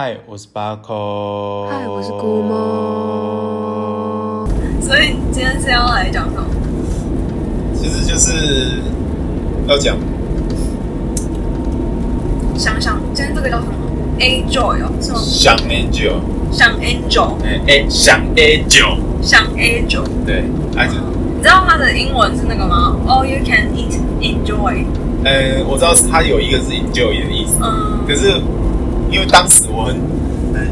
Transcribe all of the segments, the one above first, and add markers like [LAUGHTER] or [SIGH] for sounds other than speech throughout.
嗨，我是巴扣。嗨，我是姑妈。所以今天是要来讲什么？其实就是要讲，想想今天这个叫什么？Angel 哦，是吗？想 Angel，想 Angel，哎哎，想 Angel，想 Angel，对，还是你知道它的英文是那个吗？All you can eat, enjoy。呃，我知道它有一个是 enjoy 的意思，嗯，可是因为当时我很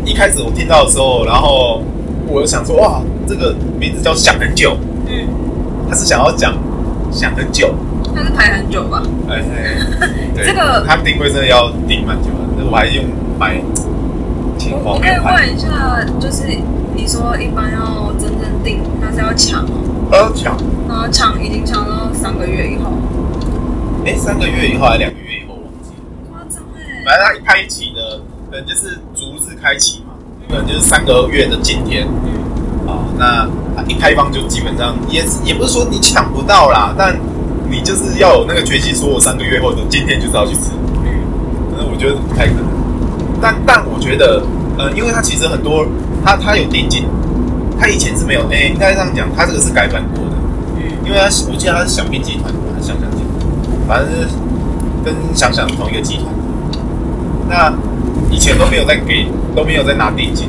一开始我听到的时候，然后我就想说，哇，这个名字叫想很久，嗯，他是想要讲想很久，他是排很久吧？哎，对，这个他定位真的要定蛮久的，我还用买青我我可以问一下，就是你说一般要真正定，那是要抢哦，要抢，然后抢已经抢到三个月以后，哎，三个月以后还是两个月以后忘记了，夸张哎，反正他一开启的，可能就是逐日开启嘛，可能就是三个月的今天，嗯，啊，那他一开放就基本上也也不是说你抢不到啦，但你就是要有那个决心，说我三个月后的今天就是要去吃，嗯，可能我觉得不太可能，但但我觉得，呃，因为他其实很多，他他有定金，他以前是没有，哎，应该这样讲，他这个是改版过的，嗯，因为他我记得他是小兵集团，还是想想集团，反正是跟想想同一个集团，那以前都没有在给，都没有在拿定金。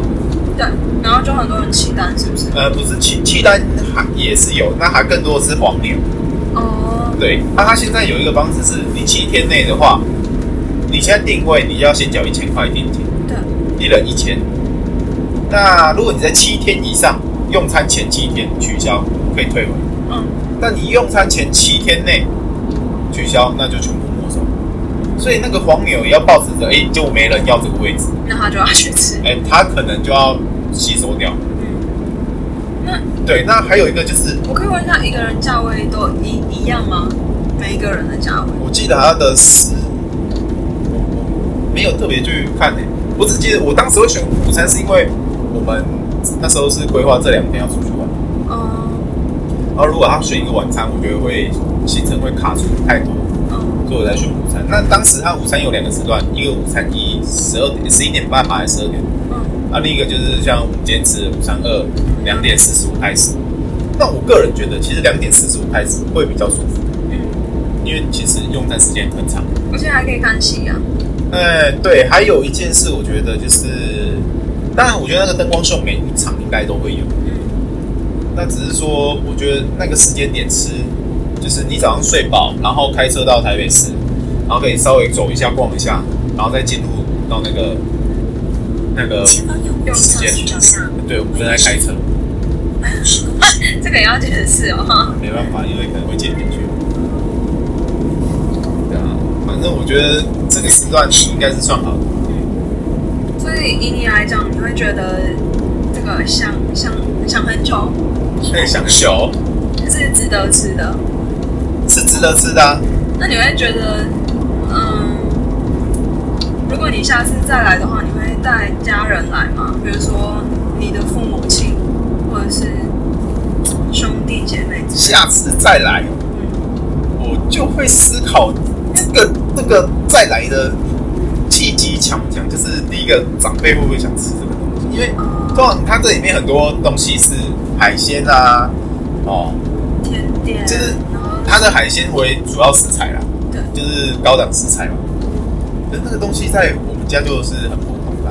对，然后就很多人弃单，是不是？呃，不是弃弃单还也是有，那还更多的是黄牛。哦，对，那他现在有一个方式是，你七天内的话，你现在定位，你要先缴一千块定金，对，一人一千。那如果你在七天以上，用餐前七天取消，可以退回。嗯，但你用餐前七天内取消，那就全部没收。所以那个黄牛也要抱持着，哎，就没人要这个位置，那他就要去吃。哎，他可能就要吸收掉。嗯，那对，那还有一个就是，我可以问一下，一个人价位都一一样吗？每一个人的价位？我记得他的食，我我没有特别去看诶、欸，我只记得我当时会选午餐，是因为我们那时候是规划这两天要出去玩。嗯然后如果他选一个晚餐，我觉得会行程会卡住太多，嗯所以我才选午餐。那当时他午餐有两个时段，一个午餐一十二点十一点半吧，还是十二点？嗯那另一个就是像我们今天吃的午餐二两点四十五开始。那我个人觉得，其实两点四十五开始会比较舒服，嗯，因为其实用餐时间很长。而且还可以看戏啊。呃，对，还有一件事，我觉得就是，当然，我觉得那个灯光秀每一场应该都会有。嗯那只是说，我觉得那个时间点吃，就是你早上睡饱，然后开车到台北市，然后可以稍微走一下、逛一下，然后再进入到那个那个时间。对，我们正在开车，[LAUGHS] 这个也要解释哦。没办法，因为可能会剪进去。对啊，反正我觉得这个时段应该是算好的。嗯，所以以你来讲，你会觉得这个想想想很久，可以想久，是值得吃的。是值得吃的啊。那你会觉得，嗯，如果你下次再来的话，你会带家人来吗？比如说你的父母亲，或者是兄弟姐妹？下次再来，嗯我就会思考这个这个再来的契机强不强？就是第一个，长辈会不会想吃这个东西？因为通常它这里面很多东西是海鲜啊，哦，甜点，就是它的海鲜为主要食材啦，对，就是高档食材嘛。可是那个东西在我们家就是很普通的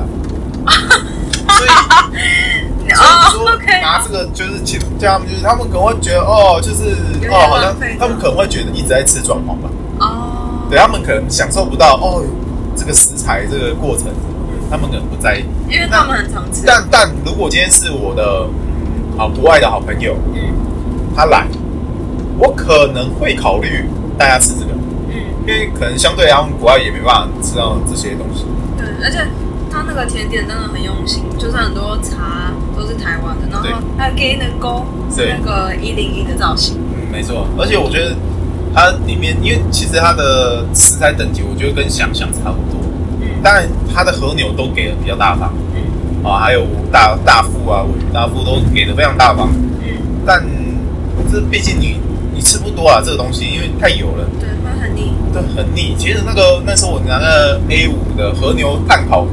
啊，[LAUGHS] 所以。所以哦说拿这个就是请叫他们，就是他们可能会觉得哦，就是哦，好像他们可能会觉得一直在吃装潢吧，哦，对他们可能享受不到哦，这个食材这个过程，他们可能不在意。因为他们很常吃，但但如果今天是我的好国外的好朋友，嗯。他来，我可能会考虑带他吃这个，嗯，因为可能相对他们国外也没办法吃到这些东西。对，而且他那个甜点真的很用心，就是很多茶都是台湾的，然后还有给那个勾是那个一零一的造型，嗯，没错，而且我觉得它里面，因为其实它的食材等级，我觉得跟想象差不多。嗯。当然，它的和牛都给的比较大方，嗯。啊，还有大大富啊、大富都给的非常大方。嗯，但这毕竟你你吃不多啊，这个东西因为太油了，对，会很腻，对，很腻。其实那个那时候我拿那个 A 五的和牛蛋烤，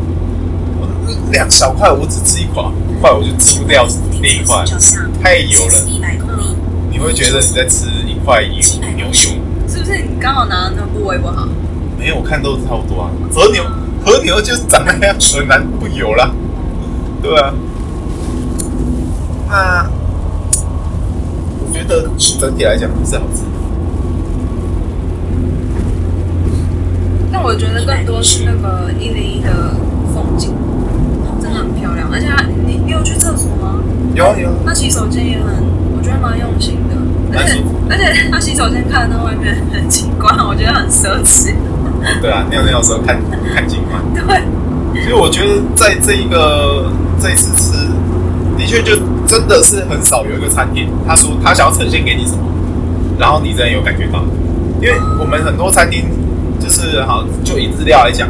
我两小块，我只吃一块，块我就吃不掉另一块，太油了。你会觉得你在吃一块油牛油，是不是？你刚好拿的那个部位不好？没有，我看都差不多啊。和牛和牛就长那样，很难不油了，对啊。那我觉得整体来讲不是好吃。但我觉得更多是那个一零一的风景，真的很漂亮。而且你你有去厕所吗？有有。那洗手间也很，我觉得蛮用心的。而且而且他洗手间看到外面很景观，我觉得很奢侈。对啊，尿尿的时候看 [LAUGHS] 看景观。对。所以我觉得在这一个这一次吃，的确就真的是很少有一个餐厅，他说他想要呈现给你什么，然后你真的有感觉到。因为我们很多餐厅。就是好，就以日料来讲，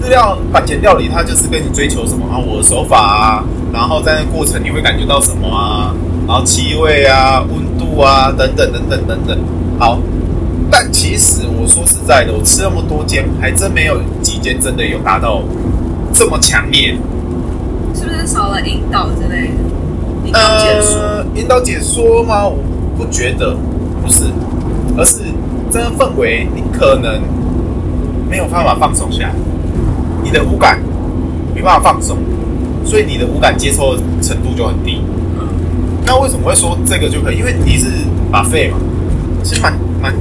日料板前料理，它就是跟你追求什么啊？我的手法啊，然后在那过程你会感觉到什么啊？然后气味啊、温度啊等等等等等等。好，但其实我说实在的，我吃那么多间，还真没有几间真的有达到这么强烈。是不是少了引导之类？引导解说？呃，引导解说吗？我不觉得，不是，而是这个氛围，你可能。没有办法放松下来，你的五感没办法放松，所以你的五感接受程度就很低。嗯那为什么会说这个就可以？因为你是把肺嘛，其实蛮蛮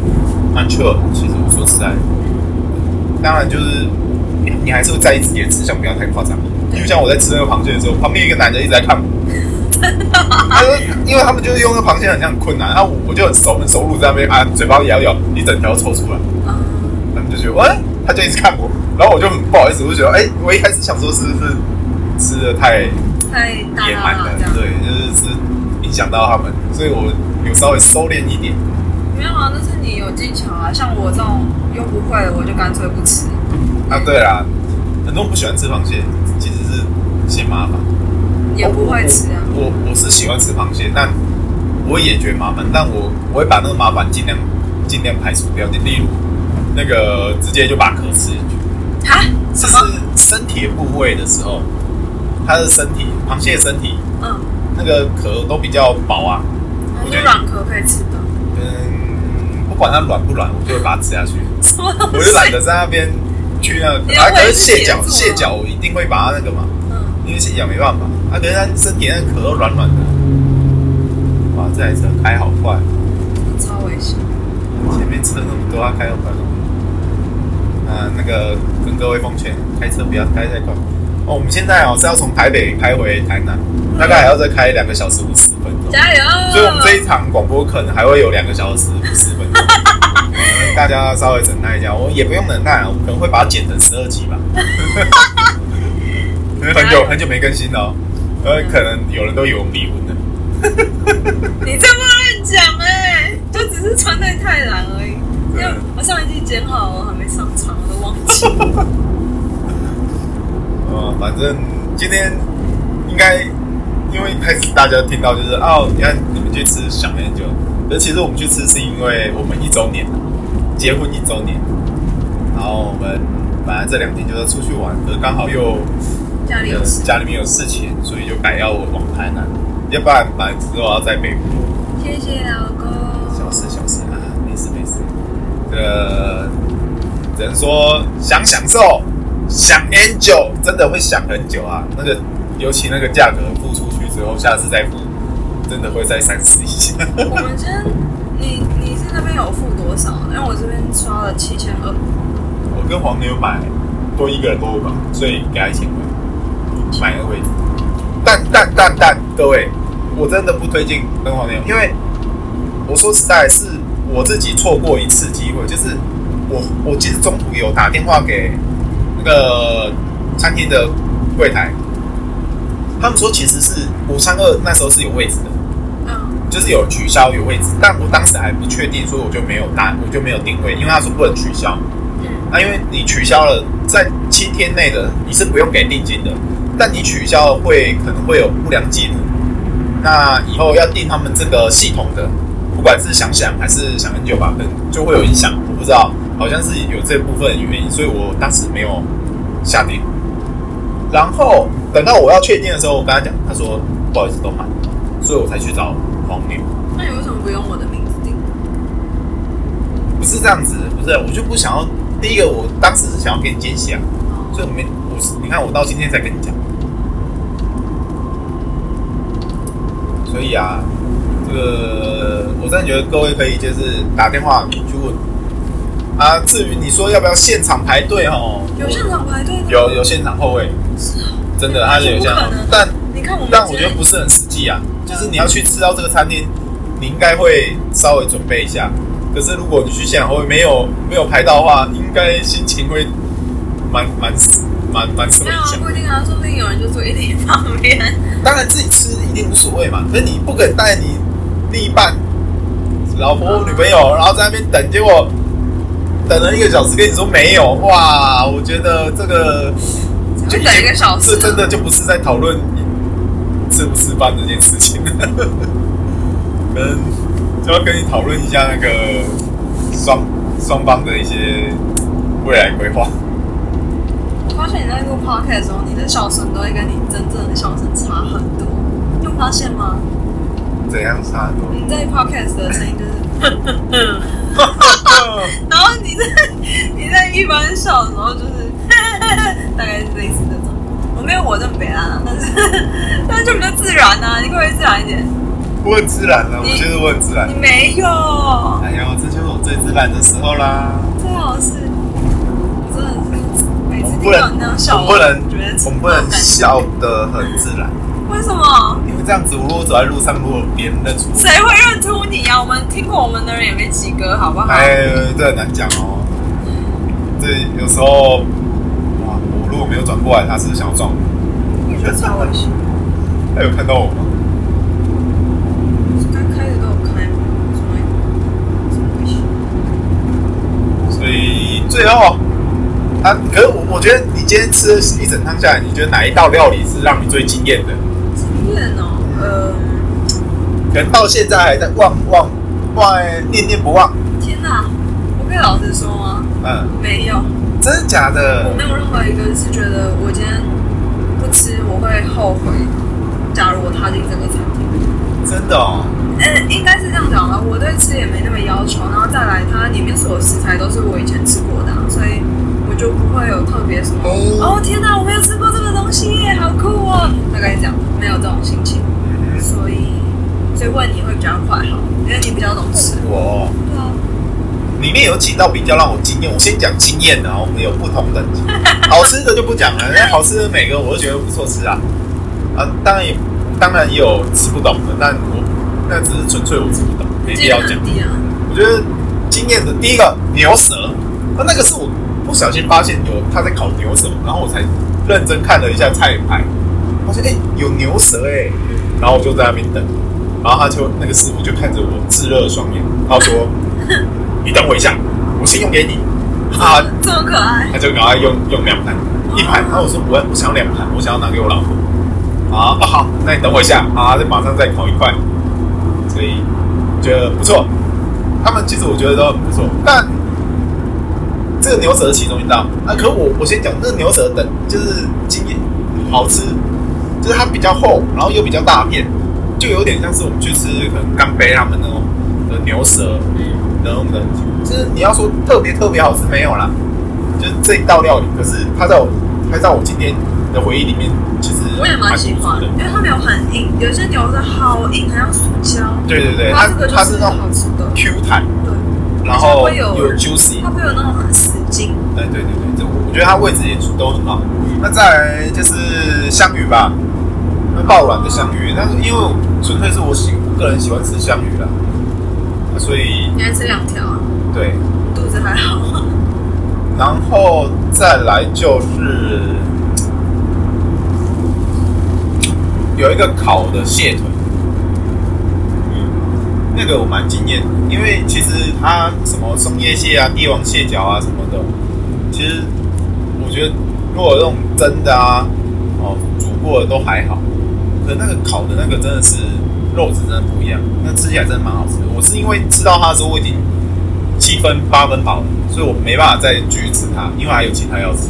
蛮 chill。其实我说实在的，当然就是你，还是会在意自己的吃相，不要太夸张。就像我在吃那个螃蟹的时候，旁边一个男的一直在看，他说，因为他们就是用那个螃蟹很像很困难，然后我就很熟很熟路在那边啊，嘴巴咬咬，一整条抽出来，他们就觉得哎。他就一直看我，然后我就很不好意思，我就觉得，哎、欸，我一开始想说是不是吃的太太野蛮了，对，就是是影响到他们，所以我有稍微收敛一点。没有啊，那是你有技巧啊，像我这种又不会的，我就干脆不吃。啊，对啦，很多人不喜欢吃螃蟹，其实是嫌麻烦，也不会吃啊。我我，我是喜欢吃螃蟹，但我也觉得麻烦，但我我会把那个麻烦尽量尽量排除掉，就例如。那个直接就把壳吃进去，哈？这是身体的部位的时候，它的身体，螃蟹的身体，嗯，那个壳都比较薄啊。我觉得软壳可以吃的。嗯，不管它软不软，我就会把它吃下去。[LAUGHS] 我就懒得在那边去那个，啊，可是蟹脚，蟹脚我一定会把它那个嘛，嗯，因为蟹脚没办法，啊，可是它身体那个壳都软软的。哇，这台车开好快，超危险。前面车那么多，它开好快。呃，那个跟各位奉劝，开车不要开太快。哦，我们现在哦是要从台北开回台南，大概还要再开两个小时五十分钟。加油！所以我们这一场广播可能还会有两个小时五十分钟，[LAUGHS] 呃，大家稍微忍耐一下。我也不用忍耐，我可能会把它剪成十二集吧。[LAUGHS] 很久很久没更新了，哦，呃，可能有人都以为我们离婚了。[LAUGHS] 你这么乱讲哎，就只是穿戴太蓝而已。因为我上一季剪好，我还没上场，我都忘记了。呃，[LAUGHS] 反正今天应该因为一开始大家听到就是哦，你看你们去吃想很久，而其实我们去吃是因为我们一周年，结婚一周年，然后我们本来这两天就要出去玩，可是刚好又家里有事，家里面有事情，所以就改要我往台南，要不然本来之后要在北部。谢谢老公。小事小事啊，没事没事。呃，只能说想享受，想很久，真的会想很久啊。那个，尤其那个价格付出去之后，下次再付，真的会再三思一下。我们先，你你是那边有付多少？因为我这边刷了七千二。我跟黄牛买多一个人多吧，所以给他一千块买个位置。但但但但各位，我真的不推荐跟黄牛，因为我说实在是。我自己错过一次机会，就是我我其实中途有打电话给那个餐厅的柜台，他们说其实是五三二那时候是有位置的，嗯，就是有取消有位置，但我当时还不确定，所以我就没有打，我就没有订位，因为他说不能取消，嗯，那因为你取消了，在七天内的你是不用给定金的，但你取消会可能会有不良记录，那以后要订他们这个系统的。不管是想想还是想很久吧，可能就会有影响。我不知道，好像是有这部分原因，所以我当时没有下定。然后等到我要确定的时候，我跟他讲，他说不好意思都满，所以我才去找黄牛。那你为什么不用我的名字订？不是这样子，不是，我就不想要。第一个，我当时是想要给你惊喜啊，所以我没，我是你看我到今天才跟你讲。所以啊，这个我真的觉得各位可以就是打电话去问。啊，至于你说要不要现场排队哦？有现场排队的，有有现场后卫，是啊，真的，他是有现场，但你看我们，但我觉得不是很实际啊。就是你要去吃到这个餐厅，你应该会稍微准备一下。可是如果你去现场后卫没有没有排到的话，应该心情会蛮蛮蛮蛮受影响。没有啊，不一定啊，说不定有人就坐一定旁边。当然自己吃一定无所谓嘛，可是你不可能带你另一半、老婆、女朋友，然后在那边等，结果。等了一个小时，跟你说没有哇！我觉得这个就等一个小时，这真的就不是在讨论吃不吃饭这件事情，[LAUGHS] 可能就要跟你讨论一下那个双双方的一些未来规划。我发现你在录 podcast 的时候，你的笑声都会跟你真正的笑声差很多，你有发现吗？怎样差很多？你在 podcast 的声音就是。[LAUGHS] [LAUGHS] 然后你在 [LAUGHS] 你在一般笑的时候，就是大概是类似这种。我没有我这么悲哀，但是但是就比较自然啊，你可不可以自然一点？我很自然的，我觉得我很自然。你没有？哎呀，这就是我最自然的时候啦。最好是每次听到你那样笑，我不能，我们不能笑得很自然。为什么？因为这样子，如果走在路上，如果别人认出，谁会认出你呀、啊？我们听过我们的人也没几个，好不好？哎，这很难讲哦。这有时候，哇，我如果没有转过来，他是想要撞我？我觉得超危险。他有看到我吗？该开的都有开吗？什么危险？所以最后。啊，可是我我觉得你今天吃了一整趟下来，你觉得哪一道料理是让你最惊艳的？惊艳哦，呃，可能到现在还在忘忘忘念念不忘。天哪，我可以老实说吗？嗯，没有。真的假的？我没有任何一个是觉得我今天不吃我会后悔。假如我踏进这个餐厅，真的哦。呃，应该是这样讲的，我对吃也没那么要求，然后再来，它里面所有食材都是我以前吃过的，所以我。就不会有特别什么哦，天哪，我没有吃过这个东西耶，好酷哦！大概讲没有这种心情，所以所以问你会比较快哈，因为你比较懂吃。我对啊，里面有几道比较让我惊艳，我先讲惊艳的啊，我们有不同等级，好吃的就不讲了，因为好吃的每个我都觉得不错吃啊啊，当然也当然也有吃不懂的，但我那只是纯粹我自己懂，没必要讲。我觉得经验的第一个牛舌，那那个是我。不小心发现有他在烤牛舌，然后我才认真看了一下菜牌，发现哎、欸、有牛舌哎、欸，然后我就在那边等，然后他就那个师傅就看着我炙热的双眼，他说：“ [LAUGHS] 你等我一下，我先用给你。”啊，这么可爱，他就赶快用用两盘一盘，然后我说我我想要两盘，我想要拿给我老婆。啊，好，那你等我一下啊，就马上再烤一块，觉得不错。他们其实我觉得都很不错，但。这个牛舌是其中一道。啊，可我我先讲，这个牛舌等就是经验好吃，就是它比较厚，然后又比较大片，就有点像是我们去吃可能干杯他们那种的牛舌，然后的，就是你要说特别特别好吃没有啦，就是这一道料理，可是它在我它在我今天的回忆里面，其实我也蛮喜欢的，因为它没有很硬，有些牛的好硬，好像塑胶，对对对，它这个它是那种好吃的 Q 弹，对。然后有 juicy，它会有那种很死劲。对对对对，这我觉得它位置也都很好。那再来就是香鱼吧，那爆卵的香鱼，但是因为纯粹是我喜我个人喜欢吃香鱼啦，所以你还吃两条啊？对，肚子还好。然后再来就是有一个烤的蟹腿。嗯那个我蛮惊艳，因为其实它什么松叶蟹啊、帝王蟹脚啊什么的，其实我觉得如果这种蒸的啊、哦煮过的都还好，可那个烤的那个真的是肉质真的不一样，那吃起来真的蛮好吃的。我是因为吃到它的时候我已经七分八分饱了，所以我没办法再继续吃它，因为还有其他要吃。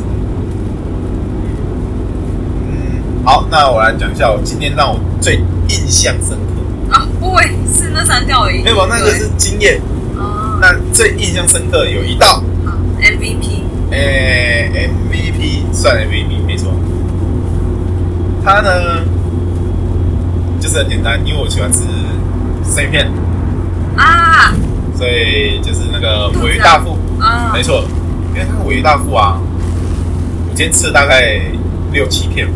好，那我来讲一下我今天让我最印象深刻啊，不会是那三条而已。没有，那个是经验。哦。那最印象深刻有一道。好，MVP。诶、欸、，MVP 算 MVP 没错。它呢，就是很简单，因为我喜欢吃生鱼片。啊。所以就是那个尾鱼大腹。啊。没错，因为那个尾鱼大腹啊，我今天吃了大概六七片吧。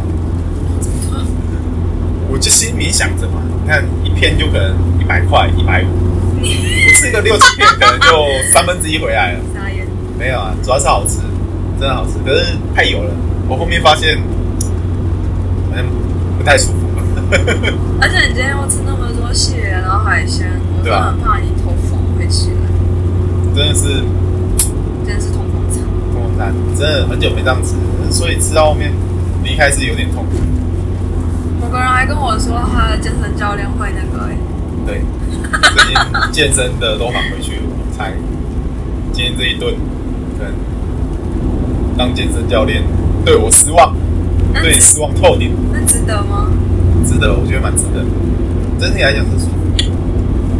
我就心里想着嘛，你看一片就可能一百块、一百五，我吃个六七片可能就 [LAUGHS] 三分之一回来了。没有啊，主要是好吃，真的好吃。可是太油了，我后面发现好像不太舒服。[LAUGHS] 而且你今天又吃那么多蟹，然后海鲜，我真的很怕你头风会起来。真的是，真的是痛风餐。痛风餐，真的很久没这样吃，所以吃到后面离开是有点痛苦。某个人还跟我说，他的健身教练会那个哎。对，最近健身的都返回去了，我猜今天这一顿。对，当健身教练对我失望，对你失望透顶。那值得吗？值得，我觉得蛮值得。整体来讲是舒服。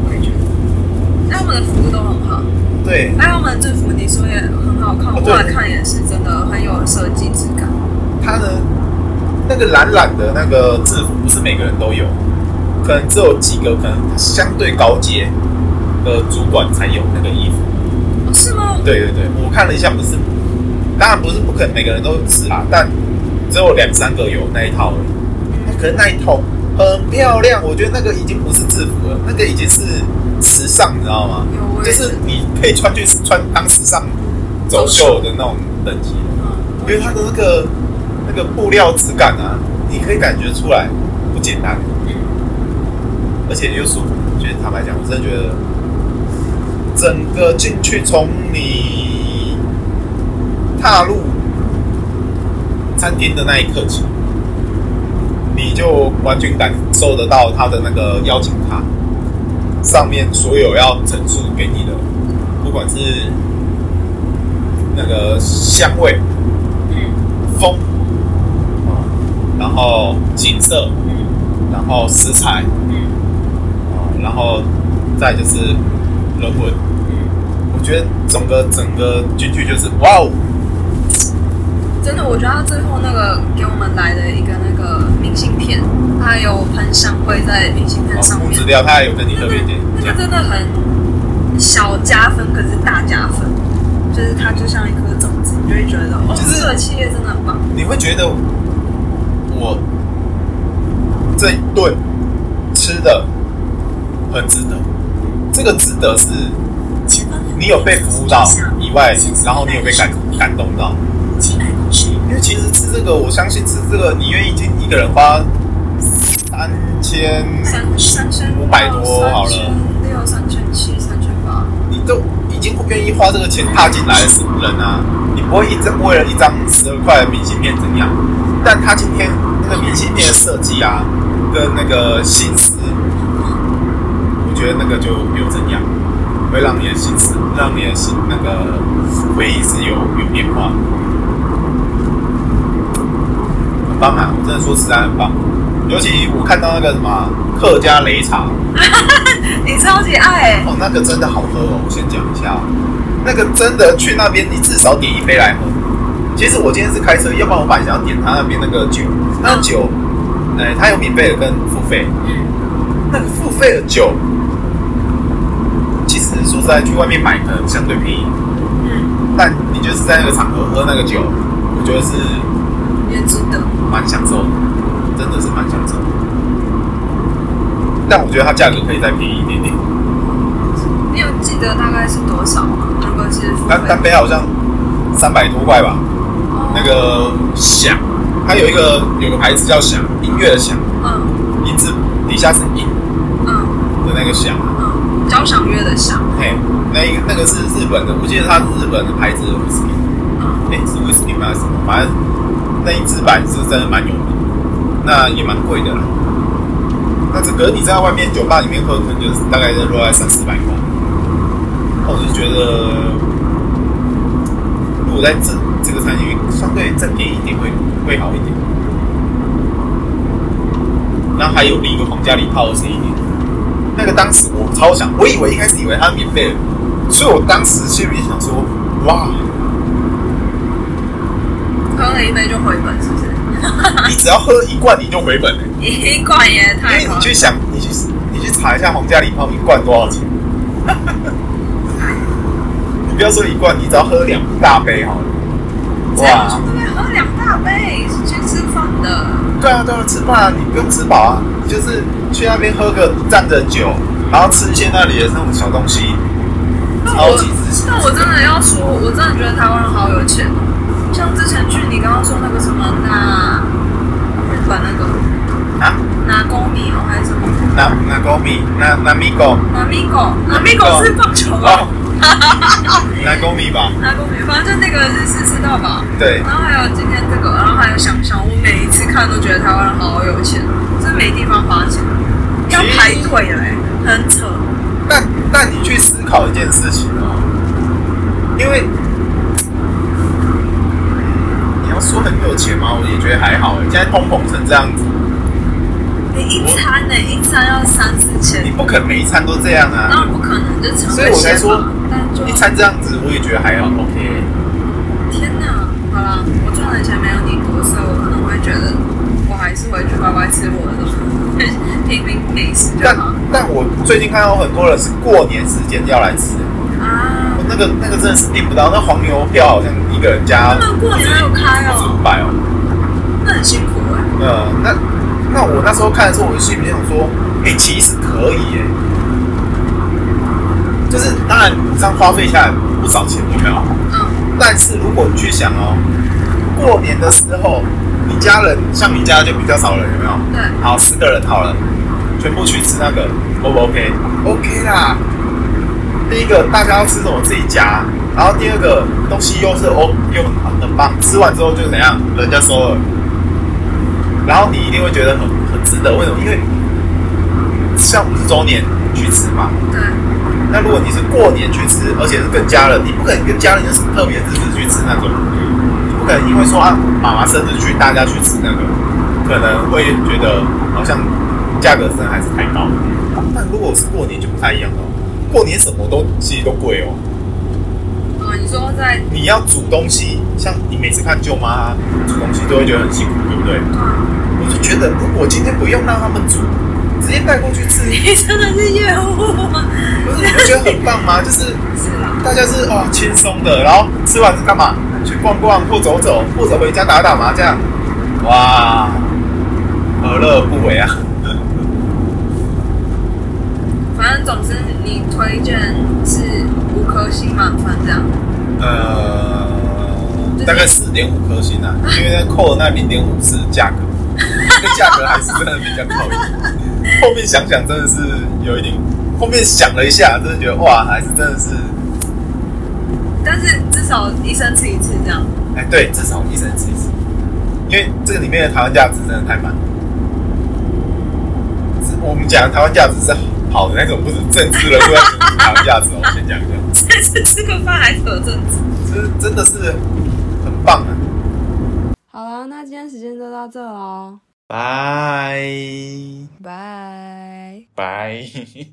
我也觉得。那我们的服务都很好。对。还有我们的制服，你说也很好看，我过来看也是真的很有设计质感。他的那个蓝蓝的那个制服，不是每个人都有，可能只有几个可能相对高阶的主管才有那个衣服。是吗？对对对，我看了一下，不是，当然不是不可能每个人都是啦，但只有两三个有那一套而已。可能那一套很漂亮，我觉得那个已经不是制服了，那个已经是时尚，你知道吗？就是你可以穿去穿当时尚走秀的那种等级，因为它的那个那个布料质感啊，你可以感觉出来不简单，而且又舒服。其实坦白讲，我真的觉得。整个进去，从你踏入餐厅的那一刻起，你就完全感受得到他的那个邀请卡上面所有要陈述给你的，不管是那个香味、风，然后景色，然后食材，然后再就是。人文，我觉得整个整个进去就是哇哦！真的，我觉得他最后那个给我们来的一个那个明信片，他还有喷香灰在明信片上面。资料他还有跟你特别点，那个真的很小加分，可是大加分，就是它就像一颗种子，你就会觉得哦，这个企业真的很棒。你会觉得我这一顿吃的很值得。这个值得是，你有被服务到以外，然后你有被感感动到。因为其实吃这个，我相信吃这个，你愿意进一个人花三千三千五百多好了，六三千七三千八，你都已经不愿意花这个钱踏进来的人啊！你不会一张为了一张十二块的明信片怎样？但他今天那个明信片的设计啊，跟那个心思。我觉得那个就有怎样，会让你的心思，让你的心那个回忆是有有变化，很棒啊！我真的说实在很棒，尤其我看到那个什么客家擂茶，[LAUGHS] 你超级爱哦，那个真的好喝哦！我先讲一下，那个真的去那边你至少点一杯来喝。其实我今天是开车，要不然我本来想要点他那边那个酒，那酒，哎，他有免费的跟付费，嗯，那个付费的酒。其实说实在，去外面买可能相对便宜，嗯，但你就是在那个场合喝那个酒，我觉得是也值得，蛮享受的，真的是蛮享受的。但我觉得它价格可以再便宜一点点。你有记得大概是多少吗？如果是单单杯好像三百多块吧。哦、那个响，它有一个有个牌子叫响，音乐的响，嗯，音字底下是音，嗯的那个响。嗯交响乐的响，嘿，那一个那个是日本的，我记得它是日本的牌子的威士忌，哎、嗯，是威士忌吗？还是什么？反正那一支版是真的蛮有名，那也蛮贵的啦。那这个你在外面酒吧里面喝，可能就是大概在落在三四百块。那我就觉得，如果在这这个餐厅相对再便宜一点会会好一点。然后还有另一个皇家礼炮二十一年。那个当时我超想，我以为一开始以为它免费的，所以我当时心里想说，哇，喝了一杯就回本，是不是？你只要喝一罐你就回本了，一罐也太……因为你去想，你去你去查一下皇家礼炮一罐多少钱？你不要说一罐，你只要喝两大杯好了。哇！喝两大杯是去吃饭的。对啊，对啊，吃饭啊，你不用吃饱啊，你就是去那边喝个站着酒，然后吃一些那里的那种小东西，超级自信。但我真的要说，我真的觉得台湾人好有钱哦。像之前去你刚刚说那个什么那日本那个啊，那公米哦还是什么？那那公米那那米狗那米狗那米狗是棒球啊。[LAUGHS] 那公米吧。那公米，反正就那个日式吃到饱。对。然后还有今天这个，然后还有想想，我每一次看都觉得台湾人好有钱，真没地方花钱，要排队嘞，很扯。但但你去思考一件事情哦，因为你要。说很有钱吗？我也觉得还好。现在通膨成这样子，你一餐呢？一餐要三四千，你不可能每一餐都这样啊。当然不可能，就成所以我才说，一餐这样子，我也觉得还好。OK。天哪，好了，我赚的钱没有你多，所以我可能会觉得，我还是回去乖乖吃我的东西，[LAUGHS] 平民美食就好。但但我最近看到很多人是过年时间要来吃啊。那个那个真的是订不到，那黄牛票好像一个人家。他们过年还有开哦。五百哦。那很辛苦哎。呃，那那我那时候看的时候，我就心里面想说，哎、欸，其实可以哎。就是当然，你这样花费下来不少钱，有没有？嗯。但是如果你去想哦，过年的时候，你家人像你家就比较少人，有没有？对。好，四个人好了，全部去吃那个，O 不 OK？OK 啦。第一个，大家要吃什么自己夹，然后第二个东西又是哦又很很棒，吃完之后就怎样，人家收了，然后你一定会觉得很很值得。为什么？因为像五十周年去吃嘛。对。那如果你是过年去吃，而且是跟家人，你不可能跟家人有什么特别日子去吃那种，你不可能因为说啊妈妈生日去大家去吃那个，可能会觉得好像价格真的还是太高。但如果是过年就不太一样了。过年什么都其实都贵哦。啊，你说在你要煮东西，像你每次看舅妈煮东西都会觉得很辛苦，对不对？嗯。觉得，如果今天不用让他们煮，直接带过去吃，[LAUGHS] 你真的是业务吗？不是，你不觉得很棒吗？[LAUGHS] 就是大家是哦轻松的，然后吃完是干嘛？去逛逛或走走，或者回家打打麻将，哇，何乐不为啊！[LAUGHS] 反正总之，你推荐是五颗星满分这样。呃，大概四点五颗星啊，因为扣了那零点五是价格，这价格还是真的比较靠里。后面想想真的是有一点，后面想了一下，真的觉得哇，还是真的是。但是至少一生吃一次这样。哎，对，至少一生吃一次，因为这个里面的台湾价值真的太满。我们讲台湾价值是。好的那种，不是政治人物要谈价值。我先讲一下，这次吃个饭还扯政治，这真的是很棒啊！好了，那今天时间就到这喽，Bye. Bye. Bye. [LAUGHS]